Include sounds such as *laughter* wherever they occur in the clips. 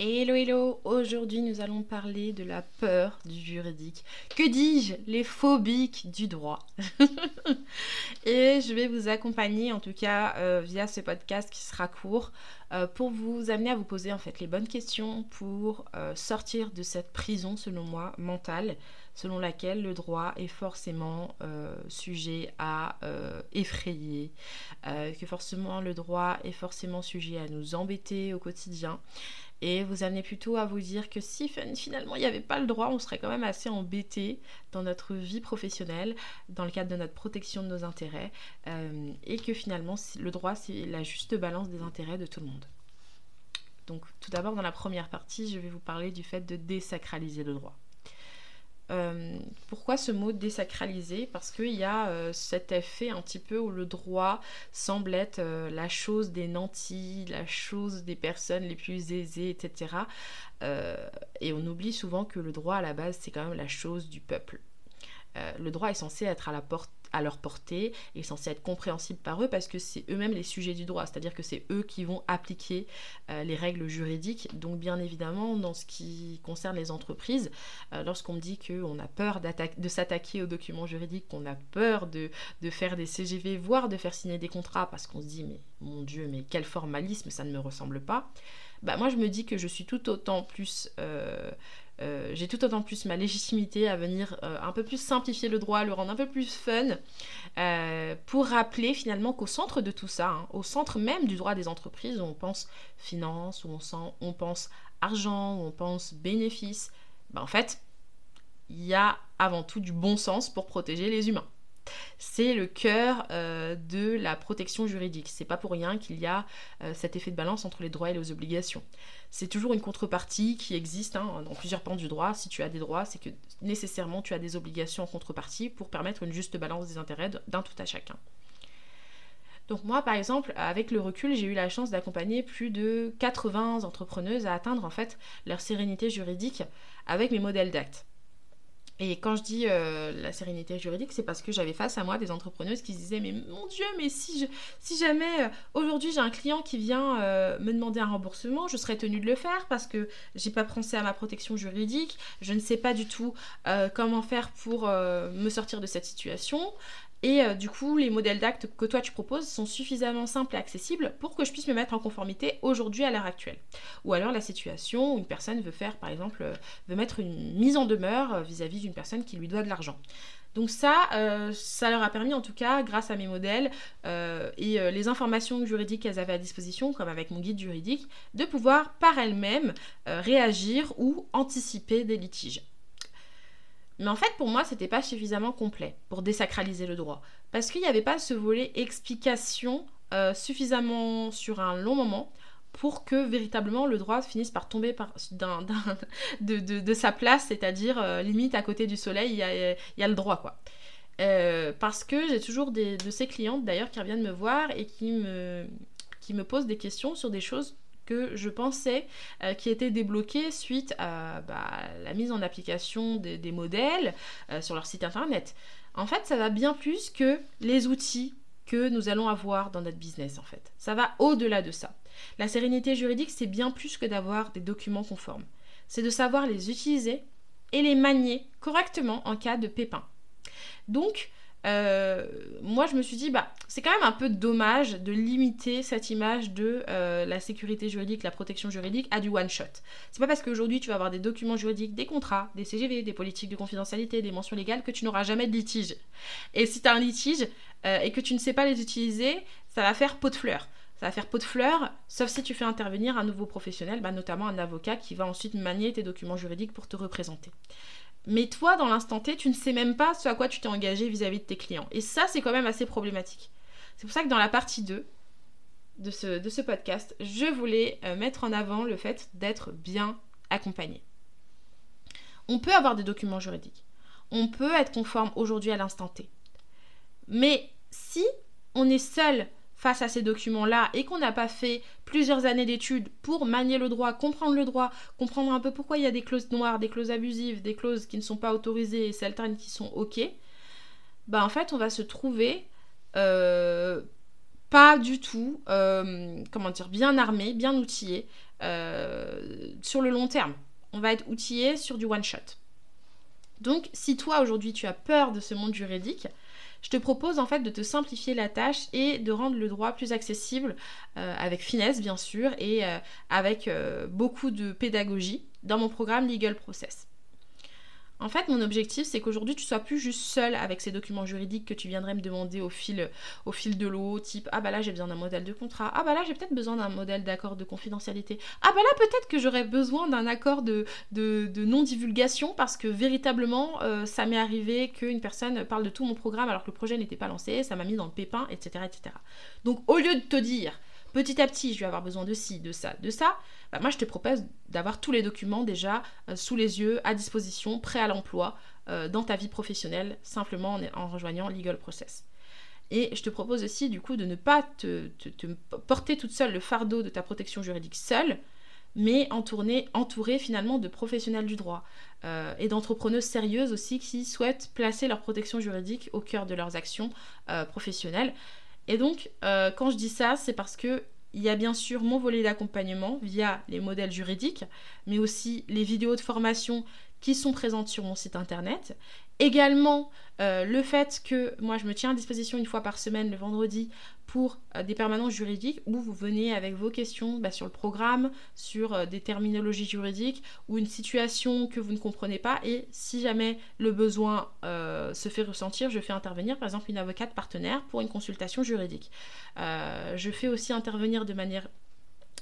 Hello hello, aujourd'hui nous allons parler de la peur du juridique. Que dis-je? Les phobiques du droit. *laughs* Et je vais vous accompagner en tout cas euh, via ce podcast qui sera court euh, pour vous amener à vous poser en fait les bonnes questions pour euh, sortir de cette prison selon moi mentale selon laquelle le droit est forcément sujet à effrayer, que forcément le droit est forcément sujet à nous embêter au quotidien et vous amenez plutôt à vous dire que si finalement il n'y avait pas le droit, on serait quand même assez embêté dans notre vie professionnelle, dans le cadre de notre protection de nos intérêts, euh, et que finalement le droit c'est la juste balance des intérêts de tout le monde. Donc tout d'abord dans la première partie, je vais vous parler du fait de désacraliser le droit. Euh, pourquoi ce mot désacralisé? Parce qu'il y a euh, cet effet un petit peu où le droit semble être euh, la chose des nantis, la chose des personnes les plus aisées, etc. et on oublie souvent que le droit à la base c'est quand même la chose du peuple. le droit est censé être à la porte à leur portée et censé être compréhensible par eux parce que c'est eux-mêmes les sujets du droit, c'est-à-dire que c'est eux qui vont appliquer euh, les règles juridiques. Donc bien évidemment, dans ce qui concerne les entreprises, euh, lorsqu'on me dit qu'on a peur de s'attaquer aux documents juridiques, qu'on a peur de, faire des CGV, voire de faire signer des contrats, parce qu'on se dit mais mon Dieu, mais quel formalisme, ça ne me ressemble pas. Bah, moi je me dis que je suis tout autant plus euh, euh, j'ai tout autant plus ma légitimité à venir euh, un peu plus simplifier le droit, le rendre un peu plus fun, euh, pour rappeler finalement qu'au centre de tout ça, hein, au centre même du droit des entreprises, on pense finance, où on, sent, on pense argent, on pense bénéfice, ben, en fait, il y a avant tout du bon sens pour protéger les humains. C'est le cœur de la protection juridique. C'est pas pour rien qu'il y a cet effet de balance entre les droits et les obligations c'est toujours une contrepartie qui existe hein, dans plusieurs pans du droit. Si tu as des droits, c'est que nécessairement tu as des obligations en contrepartie pour permettre une juste balance des intérêts d'un tout à chacun. Donc moi, par exemple, avec le recul, j'ai eu la chance d'accompagner plus de 80 entrepreneuses à atteindre en fait leur sérénité juridique avec mes modèles d'actes. Et quand je dis euh, la sérénité juridique, c'est parce que j'avais face à moi des entrepreneuses qui se disaient Mais mon Dieu, mais si, je, si jamais euh, aujourd'hui j'ai un client qui vient euh, me demander un remboursement, je serais tenue de le faire parce que j'ai pas pensé à ma protection juridique, je ne sais pas du tout comment faire pour me sortir de cette situation. Et euh, du coup, les modèles d'actes que toi tu proposes sont suffisamment simples et accessibles pour que je puisse me mettre en conformité aujourd'hui à l'heure actuelle. Ou alors la situation où une personne veut faire, par exemple, euh, veut mettre une mise en demeure euh, vis-à-vis d'une personne qui lui doit de l'argent. Donc ça, ça leur a permis en tout cas, grâce à mes modèles et les informations juridiques qu'elles avaient à disposition, comme avec mon guide juridique, de pouvoir par elles-mêmes réagir ou anticiper des litiges. Mais en fait, pour moi, c'était pas suffisamment complet pour désacraliser le droit. Parce qu'il n'y avait pas ce volet explication euh, suffisamment sur un long moment pour que véritablement le droit finisse par tomber *laughs* de, sa place, c'est-à-dire euh, limite à côté du soleil, il y a, le droit quoi. Euh, parce que j'ai toujours des, de ces clientes d'ailleurs qui reviennent me voir et qui me posent des questions sur des choses que je pensais euh, qui étaient débloqués suite à bah, la mise en application des, modèles euh, sur leur site internet. En fait, ça va bien plus que les outils que nous allons avoir dans notre business en fait. Ça va au-delà de ça. La sérénité juridique, c'est bien plus que d'avoir des documents conformes. C'est de savoir les utiliser et les manier correctement en cas de pépin. Donc, euh, moi je me suis dit bah c'est quand même un peu dommage de limiter cette image de euh, la sécurité juridique, la protection juridique à du one shot. C'est pas parce qu'aujourd'hui tu vas avoir des documents juridiques, des contrats, des CGV, des politiques de confidentialité, des mentions légales que tu n'auras jamais de litige. Et si tu as un litige euh, et que tu ne sais pas les utiliser, ça va faire peau de fleurs. Ça va faire peau de fleurs, sauf si tu fais intervenir un nouveau professionnel, bah, notamment un avocat qui va ensuite manier tes documents juridiques pour te représenter. Mais toi, dans l'instant T, tu ne sais même pas ce à quoi tu t'es engagé vis-à-vis de tes clients. Et ça, c'est quand même assez problématique. C'est pour ça que dans la partie 2 de ce, de ce podcast, je voulais euh, mettre en avant le fait d'être bien accompagné. On peut avoir des documents juridiques. On peut être conforme aujourd'hui à l'instant T. Mais si on est seul face à ces documents-là et qu'on n'a pas fait plusieurs années d'études pour manier le droit, comprendre le droit, comprendre un peu pourquoi il y a des clauses noires, des clauses abusives, des clauses qui ne sont pas autorisées et certaines qui sont ok, bah en fait on va se trouver euh, pas du tout, euh, comment dire, bien armé, bien outillé, euh, sur le long terme. On va être outillé sur du one shot. Donc, si toi aujourd'hui tu as peur de ce monde juridique, je te propose en fait de te simplifier la tâche et de rendre le droit plus accessible euh, avec finesse bien sûr et euh, avec euh, beaucoup de pédagogie dans mon programme Legal Process. En fait, mon objectif, c'est qu'aujourd'hui, tu sois plus juste seul avec ces documents juridiques que tu viendrais me demander au fil, de l'eau, type ah bah là j'ai besoin d'un modèle de contrat, ah bah là j'ai peut-être besoin d'un modèle d'accord de confidentialité, ah bah là peut-être que j'aurais besoin d'un accord de, de, non-divulgation parce que véritablement euh, ça m'est arrivé qu'une personne parle de tout mon programme alors que le projet n'était pas lancé, ça m'a mis dans le pépin, etc., etc. Donc au lieu de te dire petit à petit je vais avoir besoin de ci, de ça, de ça, bah, moi je te propose d'avoir tous les documents déjà euh, sous les yeux, à disposition, prêts à l'emploi euh, dans ta vie professionnelle, simplement en, rejoignant Legal Process. Et je te propose aussi du coup de ne pas te, porter toute seule le fardeau de ta protection juridique seule, mais entourée finalement de professionnels du droit euh, et d'entrepreneuses sérieuses aussi qui souhaitent placer leur protection juridique au cœur de leurs actions professionnelles. Et donc, quand je dis ça, c'est parce que il y a bien sûr mon volet d'accompagnement via les modèles juridiques, mais aussi les vidéos de formation qui sont présentes sur mon site internet. Également, euh, le fait que moi je me tiens à disposition une fois par semaine le vendredi pour euh, des permanences juridiques où vous venez avec vos questions bah, sur le programme, sur euh, des terminologies juridiques ou une situation que vous ne comprenez pas et si jamais le besoin se fait ressentir, je fais intervenir par exemple une avocate partenaire pour une consultation juridique. je fais aussi intervenir de manière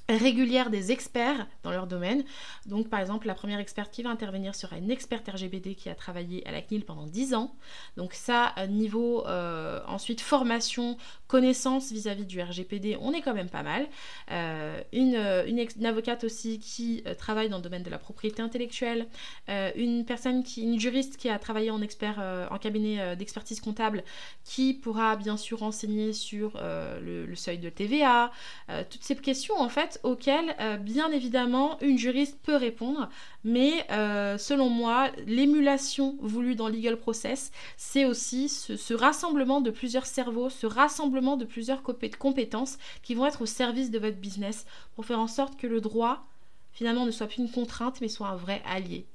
régulière des experts dans leur domaine. Donc par exemple, la première experte qui va intervenir sera une experte RGBD qui a travaillé à la CNIL pendant 10 ans. Donc ça, niveau euh, ensuite formation, connaissance vis-à-vis du RGPD, on est quand même pas mal. Euh, une, une, avocate aussi qui euh, travaille dans le domaine de la propriété intellectuelle. une personne qui, une juriste qui a travaillé en expert en cabinet d'expertise comptable qui pourra bien sûr renseigner sur le, seuil de TVA. toutes ces questions en fait auxquelles, euh, bien évidemment, une juriste peut répondre. Mais euh, selon moi, l'émulation voulue dans Legal Process, c'est aussi ce, rassemblement de plusieurs cerveaux, ce rassemblement de plusieurs compétences qui vont être au service de votre business pour faire en sorte que le droit finalement ne soit plus une contrainte mais soit un vrai allié.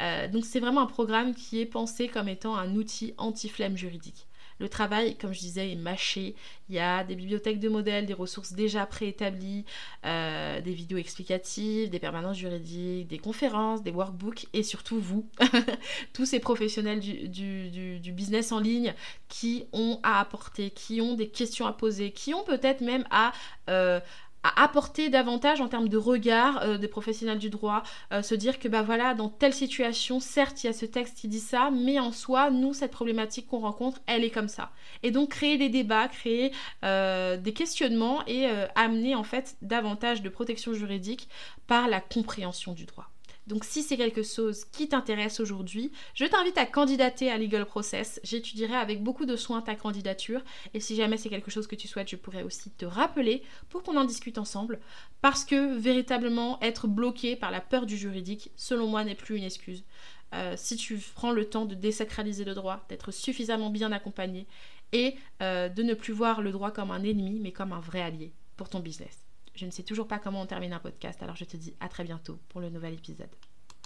Euh, donc c'est vraiment un programme qui est pensé comme étant un outil anti-flemme juridique. Le travail, comme je disais, est mâché. Il y a des bibliothèques de modèles, des ressources déjà préétablies, euh, des vidéos explicatives, des permanences juridiques, des conférences, des workbooks et surtout vous, *laughs* tous ces professionnels du, business en ligne qui ont à apporter, qui ont des questions à poser, qui ont peut-être même à... Euh, à apporter davantage en termes de regard euh, des professionnels du droit, euh, se dire que bah voilà, dans telle situation, certes, il y a ce texte qui dit ça, mais en soi, nous, cette problématique qu'on rencontre, elle est comme ça. Et donc créer des débats, créer euh, des questionnements et amener en fait davantage de protection juridique par la compréhension du droit. Donc si c'est quelque chose qui t'intéresse aujourd'hui, je t'invite à candidater à Legal Process. J'étudierai avec beaucoup de soin ta candidature et si jamais c'est quelque chose que tu souhaites, je pourrais aussi te rappeler pour qu'on en discute ensemble parce que véritablement être bloqué par la peur du juridique, selon moi, n'est plus une excuse. Euh, si tu prends le temps de désacraliser le droit, d'être suffisamment bien accompagné et euh, de ne plus voir le droit comme un ennemi mais comme un vrai allié pour ton business. Je ne sais toujours pas comment on termine un podcast, alors je te dis à très bientôt pour le nouvel épisode.